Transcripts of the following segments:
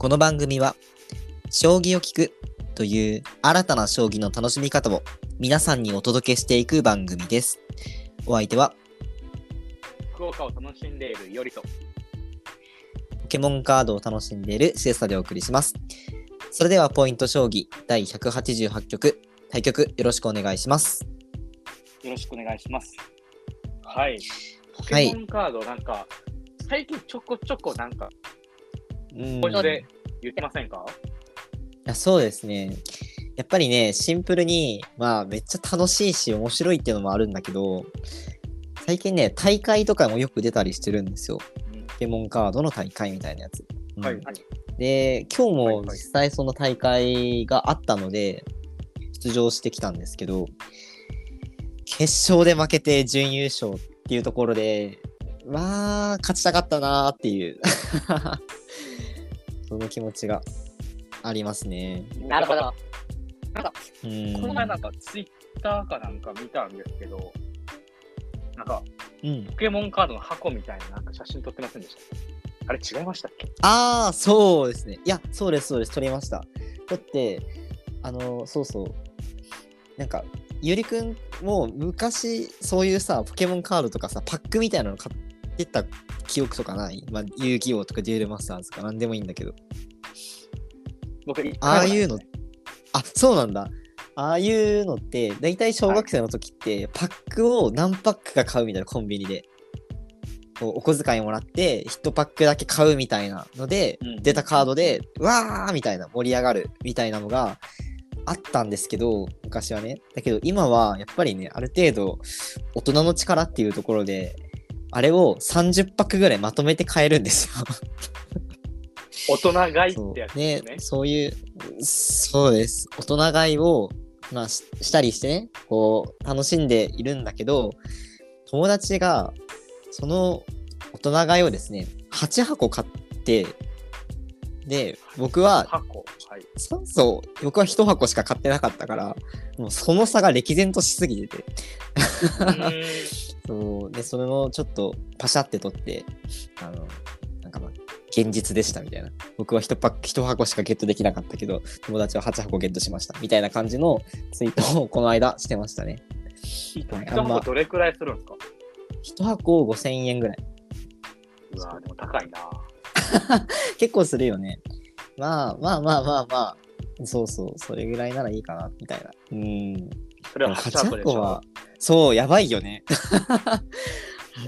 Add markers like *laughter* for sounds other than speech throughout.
この番組は将棋を聞くという新たな将棋の楽しみ方を皆さんにお届けしていく番組です。お相手は福岡を楽しんでいるよりと。ポケモンカードを楽しんでいるシエスタでお送りします。それではポイント将棋第188局対局よろしくお願いします。よろしくお願いします。はい。ポはいケモンカード、なんか、最近ちょこちょこなんか、うんこれで言ってませんか？いやそうですね。やっぱりね、シンプルに、まあ、めっちゃ楽しいし、面白いっていうのもあるんだけど、最近ね、大会とかもよく出たりしてるんですよ。うんポケモンカードの大会みたいなやつ。うんはい。で、今日もはいはい実際その大会があったので、出場してきたんですけど、決勝で負けて準優勝っていうところで、まあ、勝ちたかったなーっていう、その気持ちがありますね。なるほど。うん。この前なんかツイッターかなんか見たんですけど、なんかうん、ポケモンカードの箱みたいななんか写真撮ってませんでした？あれ違いましたっけ？ああ、そうですね。いや、そうです、そうです、撮りました。だって、あの、そうそう。なんか、ゆりくんも昔、そういうさ、ポケモンカードとかさ、パックみたいなの買ってた記憶とかない？まあ、遊戯王とかデュエルマスターズとかなんでもいいんだけど。僕、一ああいうの、あ、そうなんだ。ああいうのって、だいたい小学生の時って、パックを何パックか買うみたいな、コンビニで。こうお小遣いもらって、1パックだけ買うみたいなので、うん出たカードで、わーみたいな、盛り上がるみたいなのがあったんですけど、昔はね。だけど今は、やっぱりね、ある程度、大人の力っていうところで、あれを30パックぐらいまとめて買えるんですよ。大人買いってやつですね。そういう、そうです。大人買いを、まあ、ししたりしてね、こう、楽しんでいるんだけど、友達が、その大人買いをですね、8箱買って、で、僕は、箱？はい。そう僕は1箱しか買ってなかったから、もうその差が歴然としすぎてて、そう、で、それのちょっとパシャって取って、あの、なんかまあ、現実でしたみたいな。僕は1パック、1箱しかゲットできなかったけど、友達は8箱ゲットしましたみたいな感じのツイートをこの間してましたね。一はいあんま箱どれくらいするんですか？1箱5000円ぐらい。うわでも高いな。*laughs* 結構するよね。まあまあまあまあまあ、そうそう、それぐらいならいいかな、みたいな。うん。それは8箱でしょ。は、そう、やばいよね。*laughs*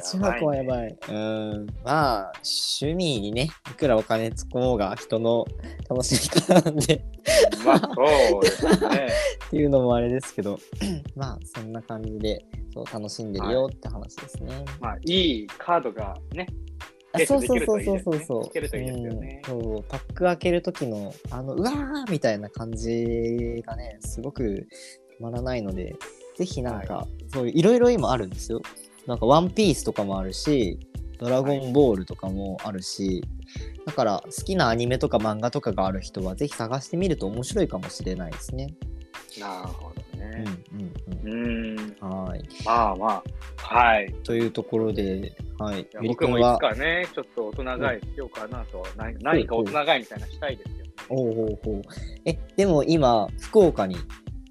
8やばいね箱はやばい。うん。まあ、趣味にね、いくらお金突っ込もうが人の楽しみ方なんでまあそうですね。*laughs* っていうのもあれですけど、*clears throat* まあ、そんな感じで、そう、楽しんでるよって話ですね。まあいいカードがね、そうそうそうそうそうそう。ねうんそう、パック開ける時の、あの、うわーみたいな感じがね、すごくたまらないので、ぜひなんか、そういう、いろいろ今あるんですよ。なんか、ワンピースとかもあるし、ドラゴンボールとかもあるし、だから、好きなアニメとか漫画とかがある人は、ぜひ探してみると面白いかもしれないですね。なるほどうんね。うんうーん。うん。はい。まあまあ。はい。というところで、はい。い僕もいつかね、ちょっと大人買いしようかなと、何何か大人買いみたいなしたいですよ、ね。ほうほうほう。え、でも今、福岡に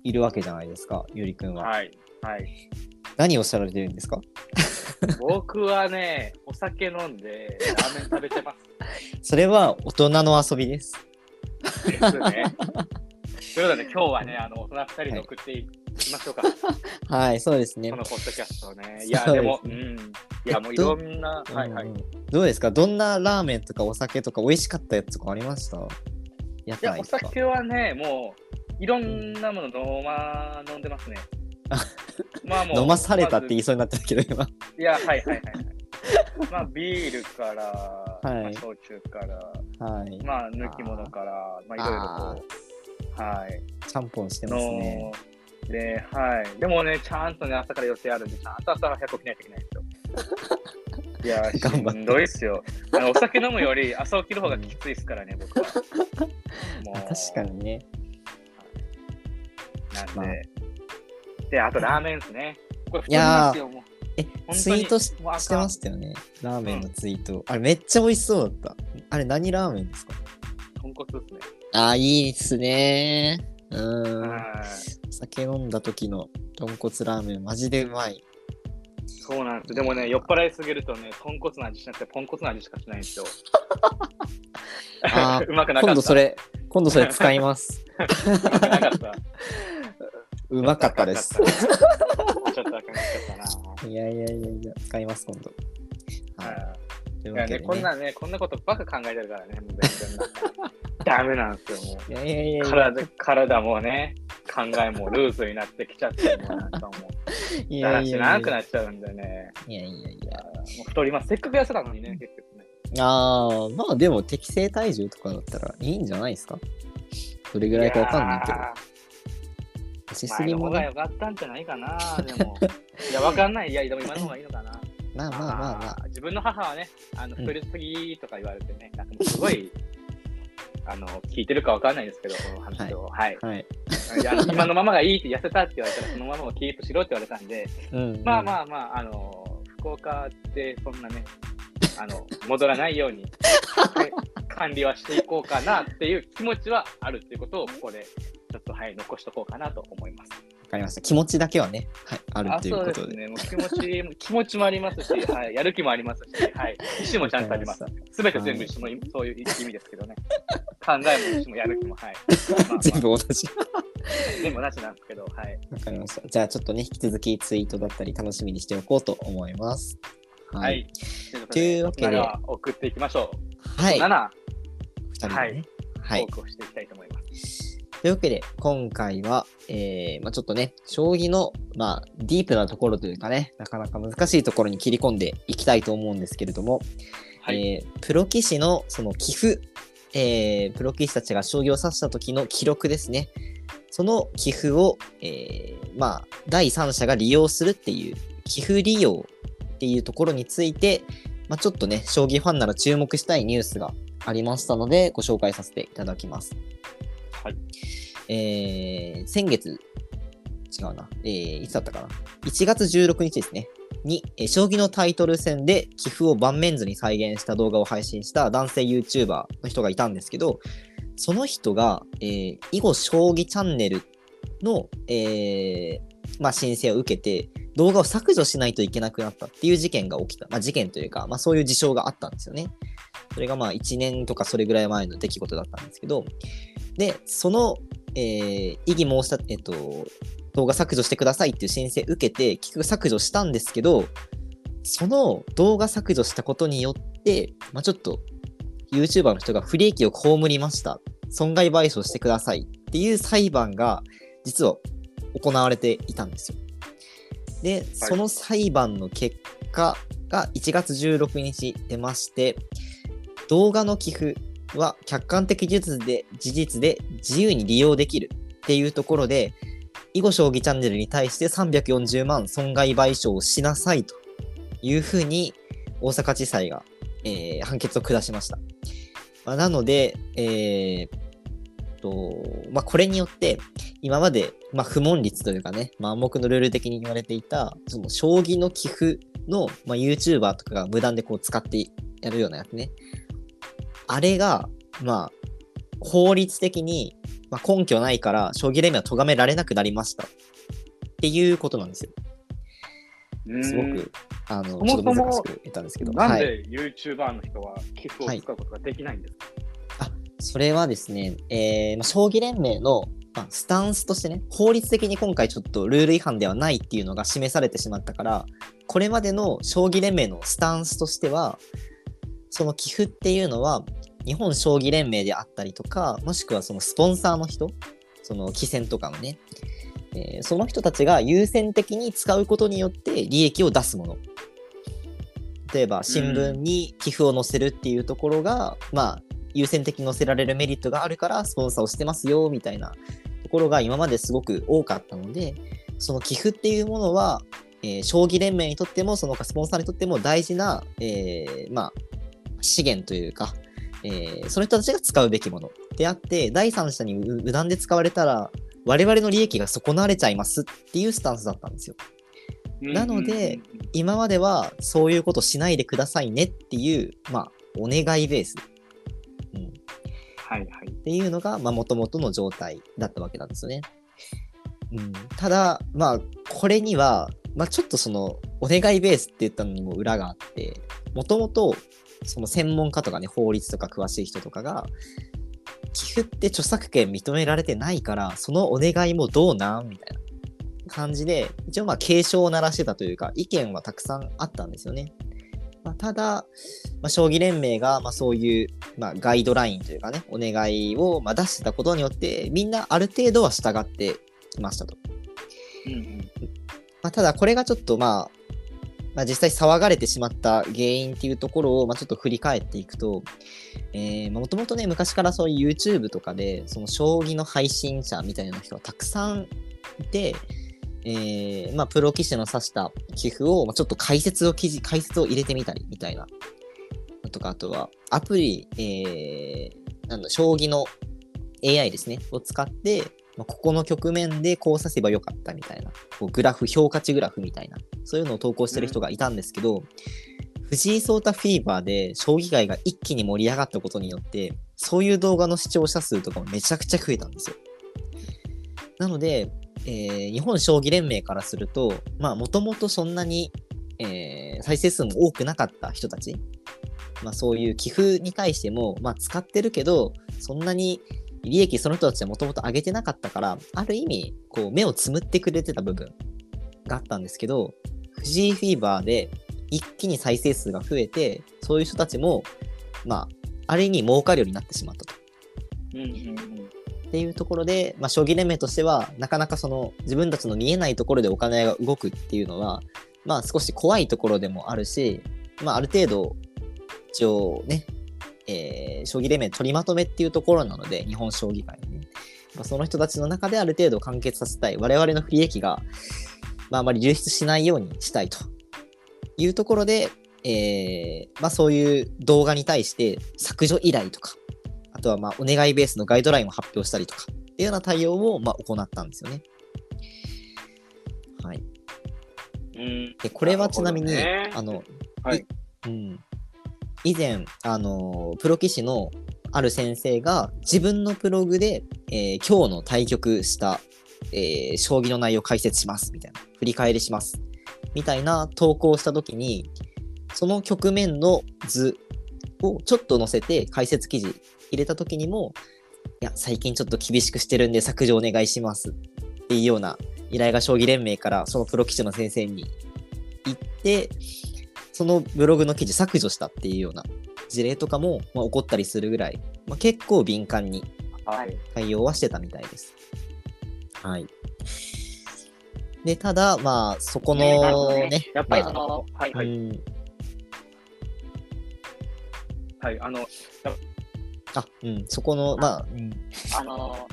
いるわけじゃないですか、ゆりくんは。はい。はい。何をされてるんですか？*laughs* 僕はね、お酒飲んで、ラーメン食べてま *laughs* それは大人の遊びです。す。ですね。*laughs* ということで、今日はね、あの、大人二人で送っていきましょうか。はい、そうですねこ。のポッドキャストをね。いや、そうでも、うん。いや、もういろんな、はいはい。いうんどうですか？どんなラーメンとかお酒とか美味しかったやつとかありました？屋や、お台とか。酒はね、もう、いろんなもの飲ま、飲んでますね。*laughs* まあもう。飲まされたって言いまそうになってたけど、今。ずいや、はいはいはいはい。まあ、ビールから、はいまあ、焼酎から、はい。まあ、抜き物から、まあ、いろいろこう、はい。ちゃんぽんしてますね。ので、はい。でもね、ちゃんとね、朝から予定あるんで、ちゃんと朝早く起きないといけないんですよ。*laughs* いや、頑張ってしんどいっすよ。あのお酒飲むより朝起きる方がきついですからね、僕は。*laughs* もうあ確かにね。なんで、まあで、あとラーメンですね。これいや。え、ツイートししてましたよね。ラーメンのツイート。あれめっちゃ美味しそうだった。あれ何ラーメンですか？豚骨ですね。ああ、いいっすね。うん。はい。酒飲んだ時の豚骨ラーメン、マジでうまい。そうなんです。でもね、酔っ払いすぎるとね、豚骨の味しなくて、ポンコツの味しかしないんですよ。*laughs* あー *laughs* うまくなかった。今度それ、今度それ使います。*laughs* うまくなかった。うまかったです。ちょっと赤くなったいやいやいやいや、使います、今度。な。はい。はいやね。こんなね、こんなことばっか考えてるからね、もう全然ダメなんですよ、もいやいやいやう。いや体体もね、考えもルーズになってきちゃって、もうなんかもう、いだらしやいやいやなくなっちゃうんでね。いやいやいや。もう太ります。せっかく痩せたのにね、結局ね。ああ、まあでも適正体重とかだったらいいんじゃないですか？どれぐらいかわかんないけど。や痩せー前の方がすぎもね。良かったんじゃないかな、*laughs* でも。いや、わかんない。いや、でも今の方がいいのかな。まあまあまあまあ。ー自分の母はね、あのうん太りすぎとか言われてね、なんかもうすごい、あの、聞いてるかわかんないですけど、この話を。はい。はい。いや今のままがいいって痩せたって言われたら、そのままをキープしろって言われたんで、うん、まあまあまあ、あの、福岡ってそんなね、あの、戻らないように、*laughs* はい管理はしていこうかなっていう気持ちはあるっていうことを、ここで、ちょっとはい、残しとこうかなと思います。わかりました。気持ちだけはね、はい、あるあということで。ですね。もう気持ち、*laughs* 気持ちもありますし、はい、やる気もありますし、はい、意思もちゃんとあります。すべて全部一緒の意味、そういう意味ですけどね。考えも意思もやる気も、はい。*laughs* まあまあ全部同じ。全部なしなんですけど、はい。わかりました。じゃあちょっとね、引き続きツイートだったり楽しみにしておこうと思います。ははい。い。というわけで送っていきましょう。はい。7、二人でね。はいはいトー。クをしていきたいと思います。というわけで、今回は、えーまあ、ちょっとね、将棋の、まあ、ディープなところというかね、なかなか難しいところに切り込んでいきたいと思うんですけれども、はい。えープロ棋士のその棋譜、えープロ棋士たちが将棋を指した時の記録ですね。その棋譜を、えーまあ、第三者が利用するっていう、棋譜利用っていうところについて、まあ、ちょっとね、将棋ファンなら注目したいニュースがありましたので、ご紹介させていただきます。はい。えー先月、違うな、えーいつだったかな。1月16日ですね。に、えー将棋のタイトル戦で棋譜を盤面図に再現した動画を配信した男性 YouTuber の人がいたんですけど、その人が、えー囲碁将棋チャンネルの、えーまあ、申請を受けて、動画を削除しないといけなくなったっていう事件が起きた。まあ、事件というか、まあ、そういう事象があったんですよね。それがまあ1年とかそれぐらい前の出来事だったんですけど、で、その、えー異議申した、えっと、動画削除してくださいっていう申請受けて、結局削除したんですけど、その動画削除したことによって、まあ、ちょっと YouTuber の人が不利益を被りました。損害賠償してくださいっていう裁判が実は行われていたんですよ。で、その裁判の結果が1月16日出まして、動画の寄付は客観的事実で事実で自由に利用できるっていうところで、囲碁将棋チャンネルに対して340万損害賠償をしなさいというふうに大阪地裁が、えー判決を下しました。まあ、なので、えーとまあ、これによって今まで、まあ、不問率というかね、まあ、暗黙のルール的に言われていたその将棋の寄付の、まあ、YouTuber とかが無断でこう使ってやるようなやつね。あれが、まあ、法律的に、まあ、根拠ないから、将棋連盟は咎められなくなりました。っていうことなんですよ。すごく、あの、そもそもちょっと難しく言ったんですけど。はい。なんで YouTuber の人は寄付を使うことができないんですか、それはですね、えーまあ、将棋連盟の、まあ、スタンスとしてね、法律的に今回ちょっとルール違反ではないっていうのが示されてしまったから、これまでの将棋連盟のスタンスとしては、その寄付っていうのは、日本将棋連盟であったりとか、もしくはそのスポンサーの人、その棋戦とかのね、えーその人たちが優先的に使うことによって利益を出すもの。例えば新聞に寄付を載せるっていうところが、まあ優先的に載せられるメリットがあるからスポンサーをしてますよみたいなところが今まですごく多かったのでその寄付っていうものは、えー将棋連盟にとってもその他スポンサーにとっても大事な、えーまあ、資源というか、えーその人たちが使うべきものであって第三者に無無断で使われたら我々の利益が損なわれちゃいますっていうスタンスだったんですよ。なので今まではそういうことしないでくださいねっていう、まあ、お願いベース。うん、はいはい。っていうのがもともとの状態だったわけなんですよね。うん、ただまあこれには、まあ、ちょっとそのお願いベースって言ったのにも裏があってもともとその専門家とかね法律とか詳しい人とかが寄付って著作権認められてないからそのお願いもどうなん？みたいな感じで一応まあ警鐘を鳴らしてたというか意見はたくさんあったんですよね。まあ、ただ、まあ、将棋連盟がまあそういう、まあ、ガイドラインというかねお願いをまあ出してたことによってみんなある程度は従ってきましたと。うんうん。まあ、ただこれがちょっとまあ、まあ、実際騒がれてしまった原因っていうところをまあちょっと振り返っていくと、もともとね昔からそういう YouTube とかでその将棋の配信者みたいな人がたくさんいて、えーまあ、プロ棋士の指した寄付をまあちょっと解説を記事解説を入れてみたりみたいな。とかあとはアプリ、えー、なんだ将棋の AI ですねを使ってまあ、ここの局面でこう指せばよかったみたいな、こうグラフ、評価値グラフみたいな、そういうのを投稿してる人がいたんですけど、藤井聡太フィーバーで将棋界が一気に盛り上がったことによって、そういう動画の視聴者数とかもめちゃくちゃ増えたんですよ。なので、えー日本将棋連盟からすると、まあ、もともとそんなに、えー再生数も多くなかった人たち、まあ、そういう寄付に対しても、まあ、使ってるけど、そんなに利益その人たちはもともと上げてなかったから、ある意味、こう、目をつむってくれてた部分があったんですけど、藤井フィーバーで一気に再生数が増えて、そういう人たちも、まあ、ある意味儲かるようになってしまったと。うん。っていうところで、まあ、将棋連盟としては、なかなかその自分たちの見えないところでお金が動くっていうのは、まあ少し怖いところでもあるし、まあある程度、一応ね、えー将棋連盟取りまとめっていうところなので、日本将棋界のね。まあ、その人たちの中である程度完結させたい。我々の不利益が、まあ、あまり流出しないようにしたいというところで、えーまあ、そういう動画に対して削除依頼とか、あとはまあお願いベースのガイドラインを発表したりとかっていうような対応をまあ行ったんですよね。はい。うん、で、これはちなみに、なるほあの、はい。うん、以前、あの、プロ棋士のある先生が自分のブログで、えー今日の対局した、えー将棋の内容を解説しますみたいな、振り返りします。みたいな投稿したときに、その局面の図をちょっと載せて解説記事入れたときにも、いや、最近ちょっと厳しくしてるんで削除お願いします。っていうような依頼が将棋連盟からそのプロ棋士の先生に行って、そのブログの記事削除したっていうような事例とかも、まあ、起こったりするぐらい、まあ、結構敏感にはい。対応はしてたみたいです。はい。で、ただ、まあ、そこのなるほどね、やっぱりそまあの、はいはい。うんはい。あの、あ、うん、そこの、まあ、うん、あの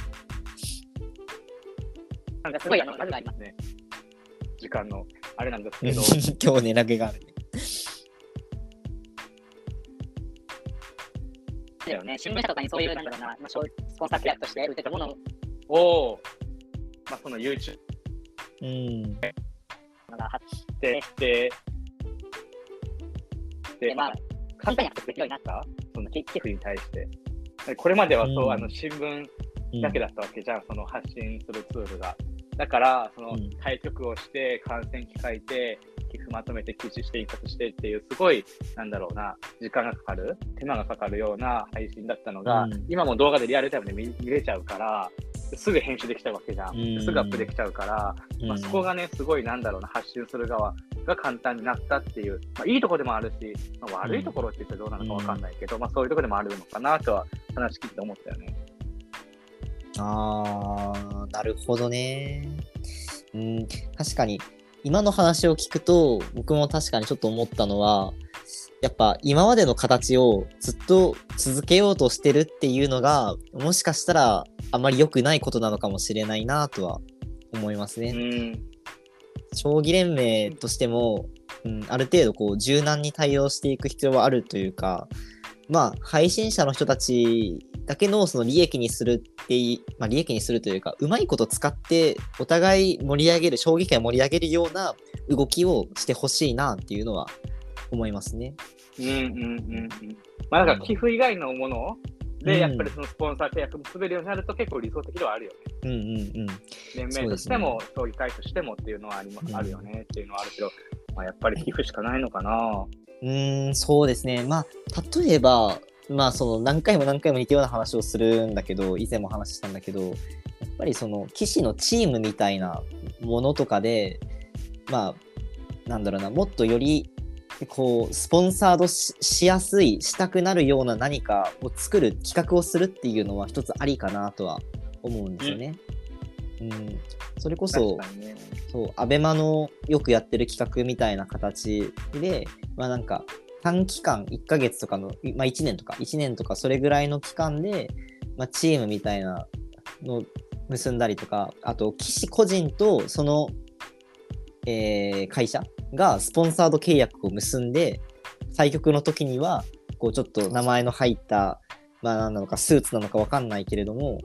なんかすごいあの、ありますね。時間の、あれなんですけど、*laughs* 今日ね、ラグがあるね。だよね、新聞社とかにそういう、なんだろうな、まあ、スポンサー契約として売ってたものを、まあ、その YouTube うん、が発で、で、で、で、まあ、簡単にアクセスできるようになっった？その寄付に対して。これまではそう、うん。あの新聞うん。だけだったわけじゃん、その発信するツールが。だから、そのうん。対局をして、観戦機書いて、寄付まとめて記事して、印刷してっていう、すごい、なんだろうな、時間がかかる、手間がかかるような配信だったのが、うん今も動画でリアルタイムで見見れちゃうから、すぐ編集できちゃうわけじゃん。うんすぐアップできちゃうから、まあ、そこがね、すごいなんだろうな、発信する側が簡単になったっていう、まあ、いいところでもあるし、まあ、悪いところって言ってどうなのかわかんないけど、まあ、そういうところでもあるのかなとは話聞いて思ったよね。あー、なるほどね。うん、確かに、今の話を聞くと、僕も確かにちょっと思ったのは、やっぱ今までの形をずっと続けようとしてるっていうのが、もしかしたらあまり良くないことなのかもしれないなとは思いますね。うん。将棋連盟としても、うん、ある程度こう柔軟に対応していく必要はあるというか、まあ、配信者の人たちだけのその利益にするっていまあ、利益にするというか、うまいこと使ってお互い盛り上げる、将棋界を盛り上げるような動きをしてほしいなっていうのは思いますね。うんうんうんうん。まあ、だから寄付以外のもので、うんやっぱりそのスポンサー契約結べるようになると結構理想的ではあるよね。うんうんうん。連盟としても、競技会としてもっていうのはありまうんあるよねっていうのはあるけど、まあ、やっぱり寄付しかないのかな。うん、そうですね。まあ、例えば、まあ、その何回も何回も似たような話をするんだけど、以前も話したんだけど、やっぱりその騎士のチームみたいなものとかで、まあ、なんだろうな、もっとより、こう、スポンサードししやすい、したくなるような何かを作る、企画をするっていうのは一つありかなとは思うんですよね。うん、それこそね。そう、アベマのよくやってる企画みたいな形で、まあなんか、短期間、1ヶ月とかの、まあ1年とか、1年とか、それぐらいの期間で、まあチームみたいなの結んだりとか、あと、騎士個人とその、えー会社がスポンサード契約を結んで、対局の時には、こうちょっと名前の入った、まあ何なのか、スーツなのかわかんないけれども、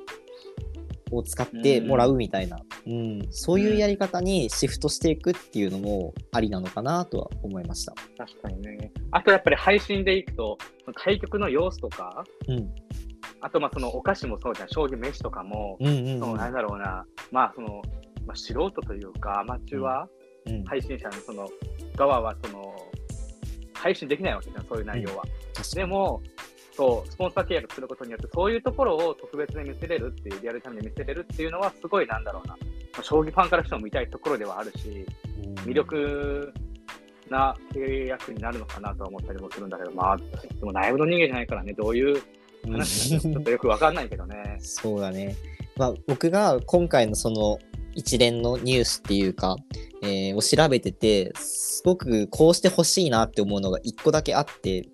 を使ってもらうみたいな、うん、そういうやり方にシフトしていくっていうのもありなのかなとは思いました。確かにね。あとやっぱり配信でいくと、対局の様子とか、うん、あとまあそのお菓子もそうじゃん、将棋飯とかも、うん、うん、そのなんだろうな、まあその、まあ、素人というか、アマチュアうん、配信者のその側はその配信できないわけじゃん、そういう内容は。でも、そう、スポンサー契約することによって、そういうところを特別に見せれるっていう、リアルタイムで見せれるっていうのは、すごいなんだろうな、まあ、将棋ファンからしても見たいところではあるし、うん魅力な契約になるのかなとは思ったりもするんだけど、まあ、でも内部の人間じゃないからね、どういう話なのかちょっとよくわかんないけどね。そうだね。まあ、僕が今回のその一連のニュースっていうか、えーを調べてて、すごくこうしてほしいなって思うのが一個だけあって、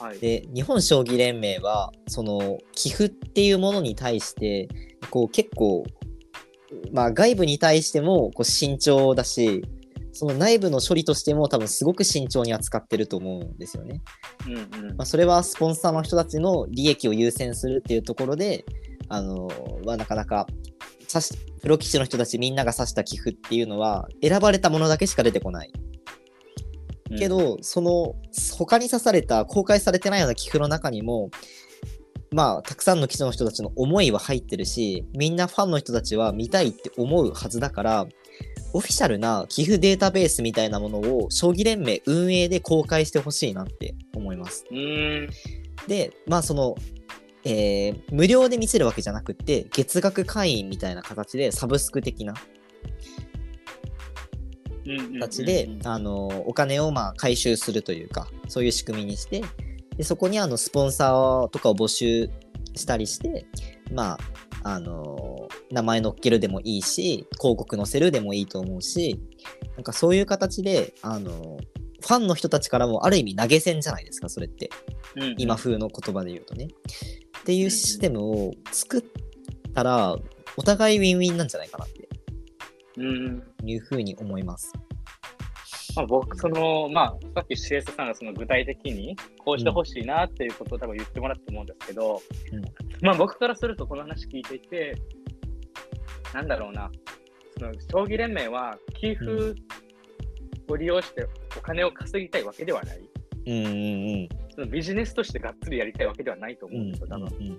はい。で日本将棋連盟はその寄付っていうものに対してこう結構、まあ、外部に対してもこう慎重だしその内部の処理としても多分すごく慎重に扱ってると思うんですよね。うんうんまあ、それはスポンサーの人たちの利益を優先するっていうところであの、まあ、なかなか指しプロ棋士の人たちみんなが指した寄付っていうのは選ばれたものだけしか出てこない。け、ど、その他に刺された公開されてないような寄付の中にもまあたくさんの記者の人たちの思いは入ってるしみんなファンの人たちは見たいって思うはずだからオフィシャルな寄付データベースみたいなものを将棋連盟運営で公開してほしいなって思います。でまあそのえー無料で見せるわけじゃなくって月額会員みたいな形でサブスク的なうんうんうんうん形で、あのお金をまあ回収するというかそういう仕組みにしてでそこにあのスポンサーとかを募集したりしてまああの名前乗っけるでもいいし広告載せるでもいいと思うしなんかそういう形であのファンの人たちからもある意味投げ銭じゃないですかそれって。うんうん。今風の言葉で言うとね。っていうシステムを作ったらお互いウィンウィンなんじゃないかな。っいうふうに思います。まあ、僕、その、まあ、さっき CS さんがその具体的にこうしてほしいなっていうことを多分言ってもらったと思うんですけど、うん。まあ僕からするとこの話聞いていて、なんだろうな、その将棋連盟は寄付を利用してお金を稼ぎたいわけではない。うんうんうん。そのビジネスとしてがっつりやりたいわけではないと思ううんんですよ、多分。うんうん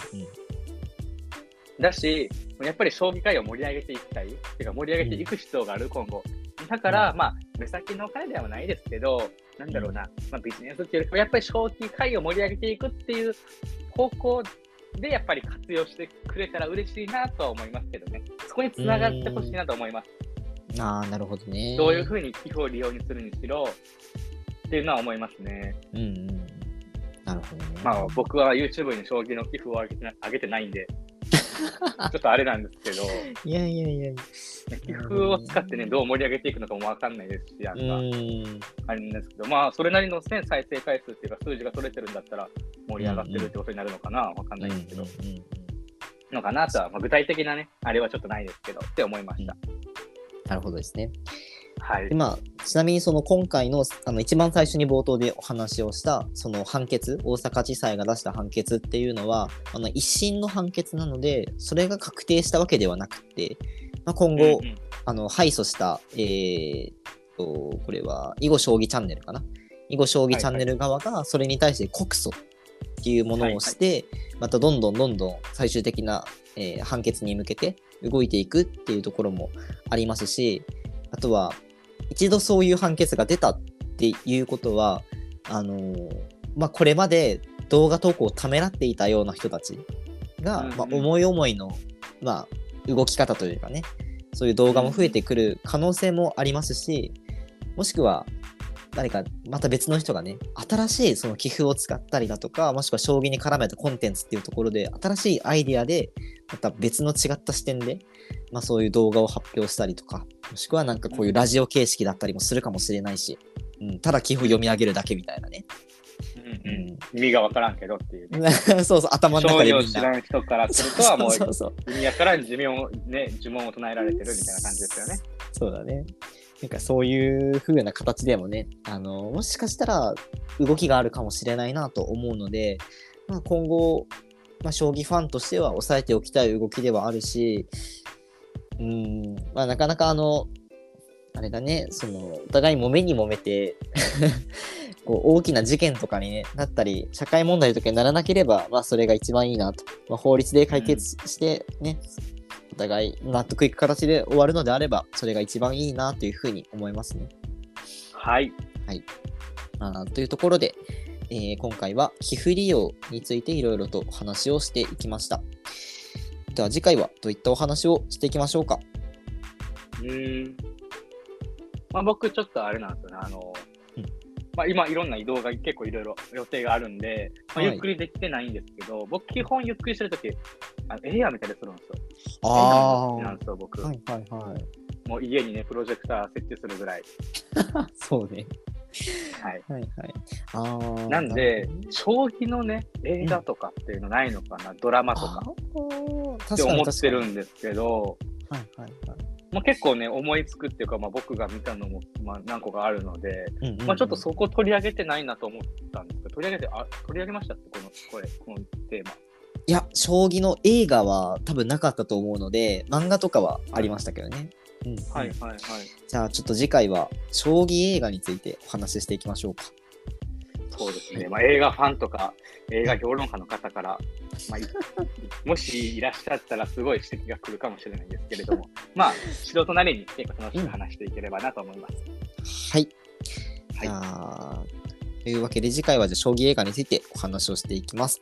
だし、やっぱり将棋界を盛り上げていきたい、っていうか盛り上げていく必要がある、今後。だから、うんまあ、目先のお金ではないですけど、なんだろうな、まあ、ビジネスっていうよりやっぱり将棋界を盛り上げていくっていう方向で、やっぱり活用してくれたら嬉しいなとは思いますけどね。そこにつながってほしいなと思います。ああ、なるほどね。どういうふうに寄付を利用にするにしろ、っていうのは思いますね。うんうん。なるほどね。まあ、僕は YouTube に将棋の寄付を上げてな上げてないんで、*laughs* ちょっとあれなんですけど、いやいやいや。寄付を使ってね、どう盛り上げていくのかもわかんないですし、なんうか、ん。あれなんですけど、まあ、それなりの、ね、再生回数っていうか、数字が取れてるんだったら、盛り上がってるってことになるのかな、わかんないですけど、のかなとは、まあ、具体的なね、あれはちょっとないですけど、って思いました。なるほどですね。はい。で。まあ、ちなみにその今回のあの一番最初に冒頭でお話をしたその判決大阪地裁が出した判決っていうのはあの一審の判決なのでそれが確定したわけではなくて、まあ、今後、うんうん。あの敗訴した、えーっとこれは囲碁将棋チャンネルかな？囲碁将棋チャンネル側がそれに対して告訴っていうものをして、またどんどんどんどん最終的な、えー判決に向けて動いていくっていうところもありますしあとは一度そういう判決が出たっていうことはあのーまあ、これまで動画投稿をためらっていたような人たちが、まあ、思い思いの、まあ、動き方というかねそういう動画も増えてくる可能性もありますしもしくは誰かまた別の人がね新しいその寄付を使ったりだとかもしくは将棋に絡めたコンテンツっていうところで新しいアイデアでまた別の違った視点で、まあ、そういう動画を発表したりとかもしくはなんかこういうラジオ形式だったりもするかもしれないし、うん、ただ寄付を読み上げるだけみたいなね、うんうん。う意味がわからんけどっていう、ね。ん、*laughs* そうそう頭の商中でみん知らん人からするとはもうそうそうそう。意味やからん呪文を、ね、呪文を唱えられてるみたいな感じですよね。そうだね。なんかそういう風な形でもね、あのもしかしたら動きがあるかもしれないなと思うので、まあ、今後、まあ、将棋ファンとしては抑えておきたい動きではあるし、うん、まあ、なかなかあの、あれだね、そのお互い揉めに揉めて *laughs* こう大きな事件とかに、ね、なったり、社会問題とかにならなければ、まあ、それが一番いいなと。まあ、法律で解決してね、お互い納得いく形で終わるのであれば、それが一番いいなというふうに思いますね。はい。まあ、というところで、えー今回は寄付利用についていろいろとお話をしていきました。では次回はどういったお話をしていきましょうか？うーん。まあ僕ちょっとあれなんですよね。あの、うんまあ今いろんな移動が結構いろいろ予定があるんで、まあ、はいゆっくりできてないんですけど、僕基本ゆっくりしてるとき、あのエアー見たりするんですよ。あエアーなんですよ、僕。はいはいはい。もう家にね、プロジェクター設置するぐらい。*laughs* そうね。はい。はいはい。あーなんで将棋のね、映画とかっていうのないのかな、ドラマとかって思ってる確んですけど、はいはいはい。まあ、結構ね、思いつくっていうか、まあ、僕が見たのも、まあ、何個かあるので、うんうんうんまあ、ちょっとそこ取り上げてないなと思ったんですけど、取り上げて、あ、取り上げましたって、この、これ、このテーマ。いや、将棋の映画は多分なかったと思うので、漫画とかはありましたけどね。うんうんはいはいはい。じゃあちょっと次回は将棋映画についてお話ししていきましょうか。そうですね。まあ、映画ファンとか、映画評論家の方から、まあ、い *laughs* もしいらっしゃったら、すごい指摘が来るかもしれないんですけれども、*laughs* まあ、素人なりに結構楽しく話していければなと思います。はい。はいというわけで次回はじゃあ将棋映画についてお話をしていきます。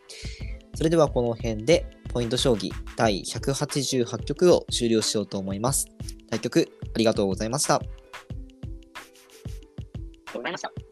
それではこの辺でポイント将棋第188局を終了しようと思います。対局ありがとうございました。ありがとうございました。